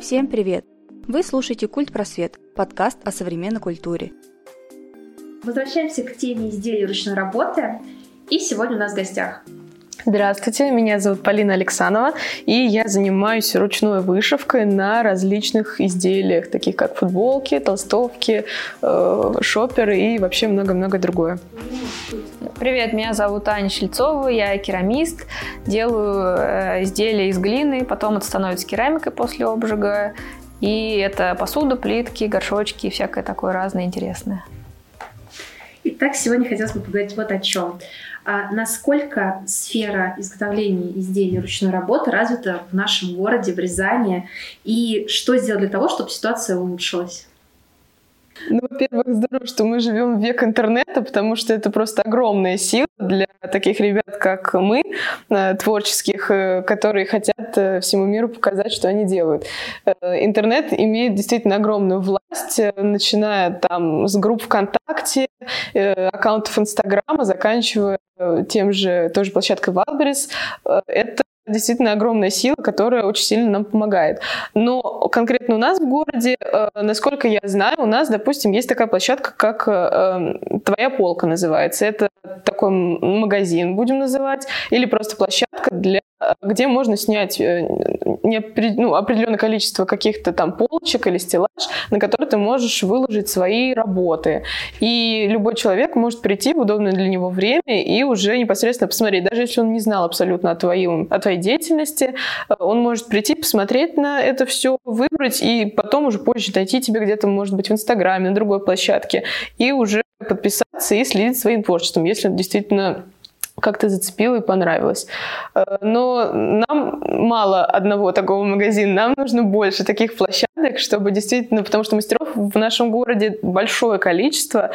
Всем привет! Вы слушаете «Культ Просвет» – подкаст о современной культуре. Возвращаемся к теме изделий ручной работы. И сегодня у нас в гостях Здравствуйте, меня зовут Полина Александрова, и я занимаюсь ручной вышивкой на различных изделиях, таких как футболки, толстовки, э, шоперы и вообще много-много другое. Привет, меня зовут Аня Шельцова, я керамист, делаю э, изделия из глины, потом это становится керамикой после обжига, и это посуда, плитки, горшочки, всякое такое разное интересное. Итак, сегодня хотелось бы поговорить вот о чем. А насколько сфера изготовления изделий ручной работы развита в нашем городе, в Рязани, и что сделать для того, чтобы ситуация улучшилась? Ну, во-первых, здорово, что мы живем в век интернета, потому что это просто огромная сила для таких ребят, как мы, э, творческих, э, которые хотят э, всему миру показать, что они делают. Интернет имеет действительно огромную власть, начиная там с групп ВКонтакте, аккаунтов Инстаграма, заканчивая тем же, той же площадкой Wildberries. Это действительно огромная сила, которая очень сильно нам помогает. Но конкретно у нас в городе, э, насколько я знаю, у нас, допустим, есть такая площадка, как э, «Твоя полка» называется. Это такой магазин, будем называть, или просто площадка для где можно снять э, ну, определенное количество каких-то там полочек или стеллаж, на который ты можешь выложить свои работы. И любой человек может прийти в удобное для него время и уже непосредственно посмотреть. Даже если он не знал абсолютно о, твоем, о твоей деятельности, э, он может прийти, посмотреть на это все, выбрать и потом уже позже дойти тебе где-то, может быть, в Инстаграме, на другой площадке и уже подписаться и следить своим творчеством, если он действительно как-то зацепило и понравилось. Э, но нам мало одного такого магазина, нам нужно больше таких площадок, чтобы действительно, потому что мастеров в нашем городе большое количество.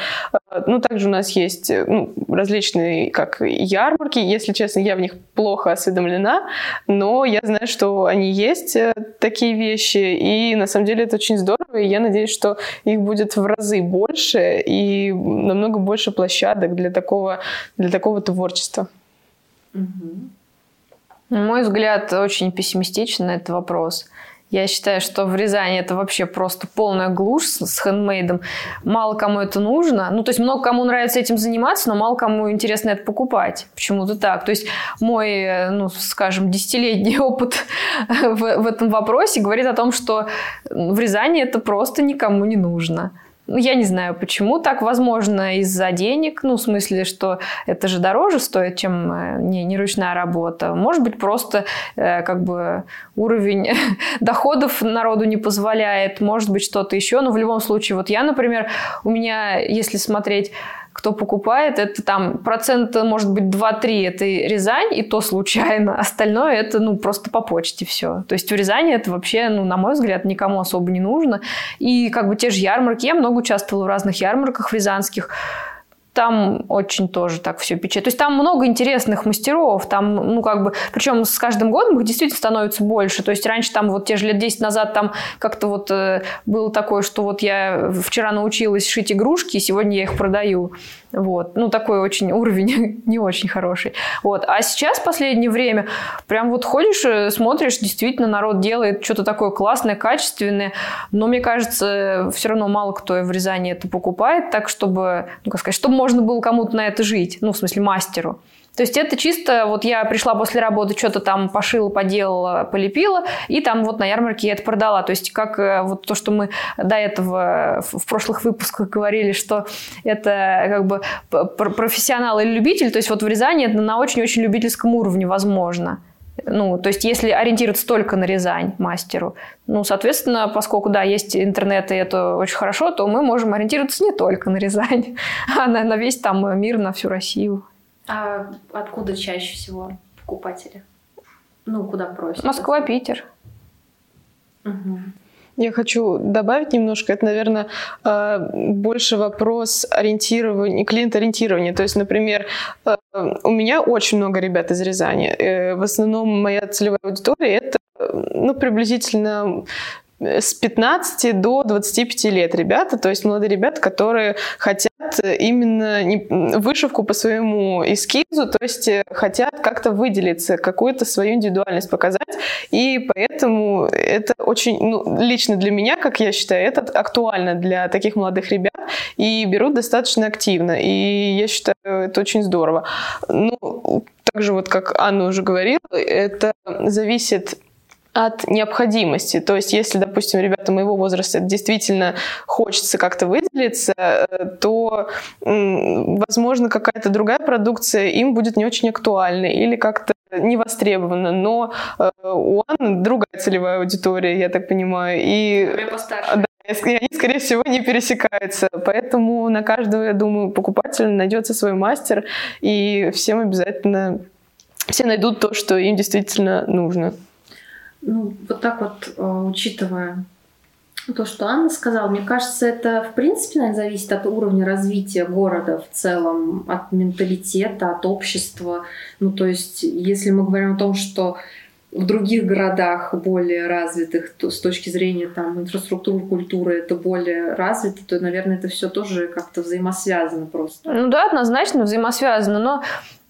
Э, ну, также у нас есть э, ну, различные, как ярмарки. Если честно, я в них плохо осведомлена, но я знаю, что они есть, такие вещи, и на самом деле это очень здорово, и я надеюсь, что их будет в разы больше и намного больше площадок для такого, для такого творчества. Угу. На мой взгляд, очень пессимистичен этот вопрос. Я считаю, что в Рязани это вообще просто полная глушь с, с хендмейдом. Мало кому это нужно. Ну, то есть много кому нравится этим заниматься, но мало кому интересно это покупать. Почему-то так. То есть мой, ну, скажем, десятилетний опыт в, в этом вопросе говорит о том, что в Рязани это просто никому не нужно. Ну, я не знаю, почему так. Возможно, из-за денег. Ну, в смысле, что это же дороже стоит, чем э, не, не ручная работа. Может быть, просто э, как бы уровень доходов народу не позволяет. Может быть, что-то еще. Но в любом случае, вот я, например, у меня, если смотреть кто покупает, это там процент, может быть, 2-3 это Рязань, и то случайно. Остальное это, ну, просто по почте все. То есть в Рязани это вообще, ну, на мой взгляд, никому особо не нужно. И как бы те же ярмарки, я много участвовала в разных ярмарках рязанских, там очень тоже так все печет. То есть там много интересных мастеров, там, ну, как бы, причем с каждым годом их действительно становится больше. То есть раньше там вот те же лет 10 назад там как-то вот э, было такое, что вот я вчера научилась шить игрушки, и сегодня я их продаю. Вот. Ну, такой очень уровень не очень хороший. Вот. А сейчас, в последнее время, прям вот ходишь, э, смотришь, действительно народ делает что-то такое классное, качественное, но мне кажется, все равно мало кто в Рязани это покупает, так чтобы, ну, как сказать, чтобы можно было кому-то на это жить, ну, в смысле, мастеру. То есть это чисто, вот я пришла после работы, что-то там пошила, поделала, полепила, и там вот на ярмарке я это продала. То есть как э, вот то, что мы до этого в прошлых выпусках говорили, что это как бы профессионал или любитель, то есть вот в Рязани это на очень-очень любительском уровне возможно. Ну, то есть, если ориентироваться только на Рязань мастеру, ну, соответственно, поскольку, да, есть интернет, и это очень хорошо, то мы можем ориентироваться не только на Рязань, а на, на весь там мир, на всю Россию. А откуда чаще всего покупатели? Ну, куда просят? Москва, Питер. Угу. Я хочу добавить немножко, это, наверное, э, больше вопрос ориентирования, клиент-ориентирования. То есть, например, э, у меня очень много ребят из Рязани. Э, в основном моя целевая аудитория это ну, приблизительно с 15 до 25 лет ребята, то есть молодые ребята, которые хотят именно вышивку по своему эскизу, то есть э, хотят как-то выделиться, какую-то свою индивидуальность показать, и поэтому это очень, ну, лично для меня, как я считаю, это актуально для таких молодых ребят и берут достаточно активно. И я считаю, это очень здорово. Ну, также вот, как Анна уже говорила, это зависит от необходимости. То есть, если, допустим, ребята моего возраста действительно хочется как-то выделиться, э, то, возможно, какая-то другая продукция им будет не очень актуальна или как-то не востребована. Но э, у Анны другая целевая аудитория, я так понимаю. И, да, и они, скорее всего, не пересекаются. Поэтому на каждого, я думаю, покупателя найдется свой мастер, и всем обязательно все найдут то, что им действительно нужно. Ну, вот так вот, э, учитывая то, что Анна сказала, мне кажется, это в принципе, наверное, зависит от уровня развития города в целом, от менталитета, от общества. Ну, то есть, если мы говорим о том, что в других городах более развитых, то с точки зрения там инфраструктуры, культуры это более развито, то, наверное, это все тоже как-то взаимосвязано просто. Ну да, однозначно взаимосвязано, но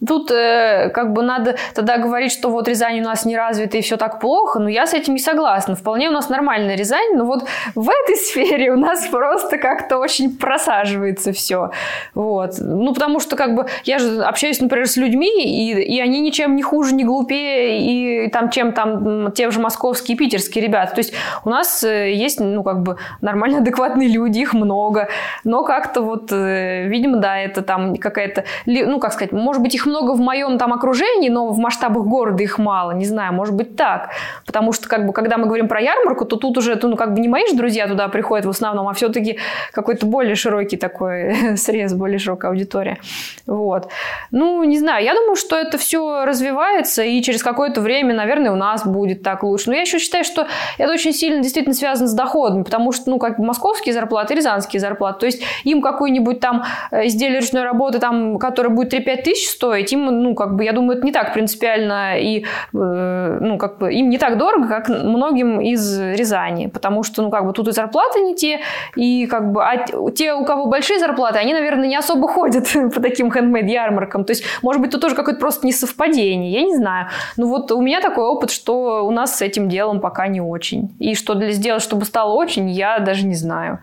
Тут э, как бы надо тогда говорить, что вот Рязань у нас не развита и все так плохо, но я с этим не согласна. Вполне у нас нормальная Рязань, но вот в этой сфере у нас просто как-то очень просаживается все. Вот. Ну, потому что как бы я же общаюсь, например, с людьми, и, и они ничем не хуже, не глупее, и, и там, чем там те же московские, питерские ребята. То есть у нас э, есть, ну, как бы нормально адекватные люди, их много, но как-то вот, э, видимо, да, это там какая-то, ну, как сказать, может быть, их много в моем там окружении, но в масштабах города их мало, не знаю, может быть так. Потому что, как бы, когда мы говорим про ярмарку, то тут уже, ну, как бы не мои же друзья туда приходят в основном, а все-таки какой-то более широкий такой срез, более широкая аудитория. Вот. Ну, не знаю, я думаю, что это все развивается, и через какое-то время, наверное, у нас будет так лучше. Но я еще считаю, что это очень сильно действительно связано с доходами, потому что, ну, как бы московские зарплаты, рязанские зарплаты, то есть им какой-нибудь там э, изделие ручной работы, там, которое будет 3-5 тысяч стоить, стоить. Им, ну, как бы, я думаю, это не так принципиально и, э, ну, как бы, им не так дорого, как многим из Рязани, потому что, ну, как бы, тут и зарплаты не те, и, как бы, а те, у кого большие зарплаты, они, наверное, не особо ходят по таким хендмейд-ярмаркам. То есть, может быть, тут тоже какое-то просто несовпадение, я не знаю. Ну, вот у меня такой опыт, что у нас с этим делом пока не очень. И что для сделать, чтобы стало очень, я даже не знаю.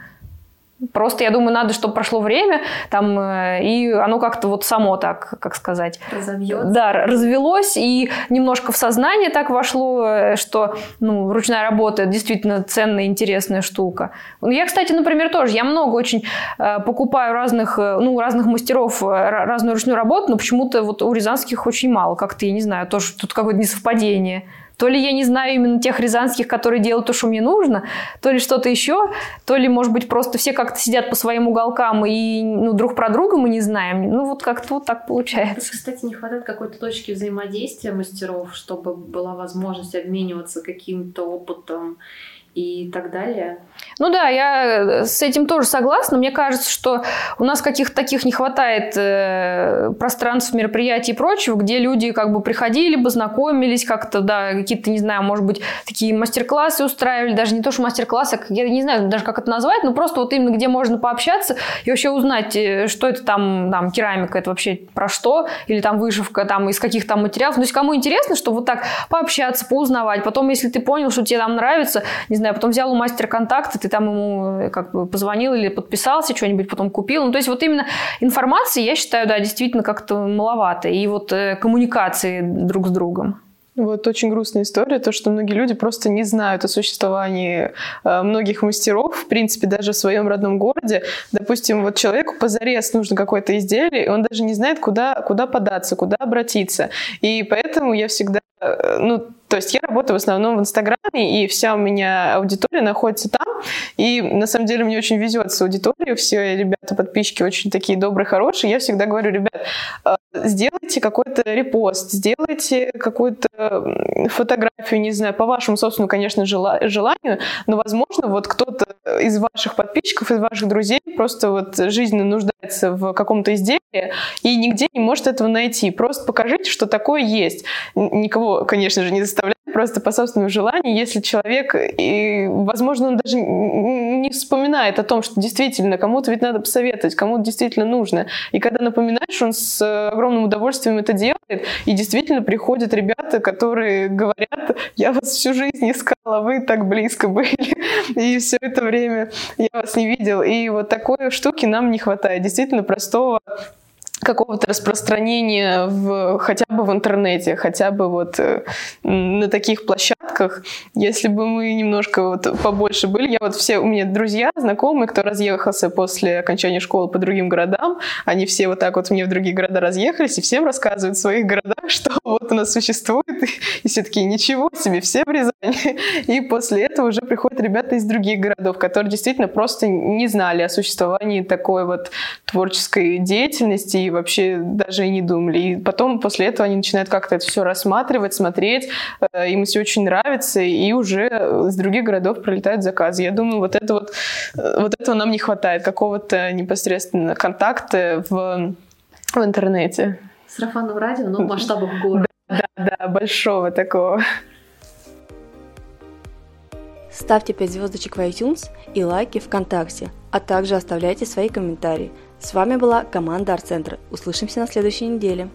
Просто, я думаю, надо, чтобы прошло время, там, э, и оно как-то вот само так, как сказать... Разовьется. Да, развелось, и немножко в сознание так вошло, э, что, ну, ручная работа действительно ценная, интересная штука. Я, кстати, например, тоже, я много очень э, покупаю разных, ну, разных мастеров разную ручную работу, но почему-то вот у рязанских очень мало, как-то, я не знаю, тоже тут какое-то несовпадение. То ли я не знаю именно тех рязанских, которые делают то, что мне нужно, то ли что-то еще, то ли, может быть, просто все как-то сидят по своим уголкам и ну, друг про друга мы не знаем. Ну, вот как-то вот так получается. Кстати, не хватает какой-то точки взаимодействия мастеров, чтобы была возможность обмениваться каким-то опытом и так далее. Ну да, я э, с этим тоже согласна. Мне кажется, что у нас каких-то таких не хватает э, пространств, мероприятий и прочего, где люди как бы приходили бы, знакомились как-то, да, какие-то, не знаю, может быть, такие мастер-классы устраивали, даже не то, что мастер-классы, а я не знаю даже, как это назвать, но просто вот именно где можно пообщаться и вообще узнать, э, что это там, там керамика, это вообще про что, или там вышивка, там из каких там материалов. То есть кому интересно, что вот так пообщаться, поузнавать. Потом, если ты понял, что тебе там нравится, не знаю, потом взял у мастера контакты, ты там ему э, как бы позвонил или подписался, что-нибудь потом купил. Ну, то есть вот именно информации, я считаю, да, действительно как-то маловато. И вот э, коммуникации друг с другом. Вот очень грустная история, то, что многие люди просто не знают о существовании э, многих мастеров, в принципе, даже в своем родном городе. Допустим, вот человеку позарез нужно какое-то изделие, и он даже не знает, куда, куда податься, куда обратиться. И поэтому я всегда, э, ну, то есть я работаю в основном в Инстаграме, и вся у меня аудитория находится там. И на самом деле мне очень везет с аудиторией. Все ребята, подписчики очень такие добрые, хорошие. Я всегда говорю, ребят, э, сделайте какой-то репост, сделайте какую-то фотографию, не знаю, по вашему собственному, конечно, желанию, но, возможно, вот кто-то из ваших подписчиков, из ваших друзей просто вот жизненно нуждается в каком-то изделии и нигде не может этого найти. Просто покажите, что такое есть. Никого, конечно же, не заставляйте, просто по собственному желанию, если человек, и, возможно, он даже не вспоминает о том, что действительно кому-то ведь надо посоветовать, кому-то действительно нужно. И когда напоминаешь, он с огромным удовольствием это делает, и действительно приходят ребята, которые говорят, я вас всю жизнь искала, вы так близко были, и все это время я вас не видел. И вот такой штуки нам не хватает. Действительно простого какого-то распространения в, хотя бы в интернете, хотя бы вот э, на таких площадках. Если бы мы немножко вот побольше были, я вот все, у меня друзья, знакомые, кто разъехался после окончания школы по другим городам, они все вот так вот мне в другие города разъехались и всем рассказывают в своих городах, что вот у нас существует, и, и все таки ничего себе, все в Рязани. И после этого уже приходят ребята из других городов, которые действительно просто не знали о существовании такой вот творческой деятельности и вообще даже и не думали. И потом после этого они начинают как-то это все рассматривать, смотреть, э, им все очень нравится, и уже с других городов прилетают заказы. Я думаю, вот это вот, э, вот этого нам не хватает, какого-то непосредственно контакта в, в интернете. Сарафанного радио, но в масштабах города. Да, да, да, большого такого. Ставьте 5 звездочек в iTunes и лайки ВКонтакте, а также оставляйте свои комментарии. С вами была команда Арт-центра. Услышимся на следующей неделе.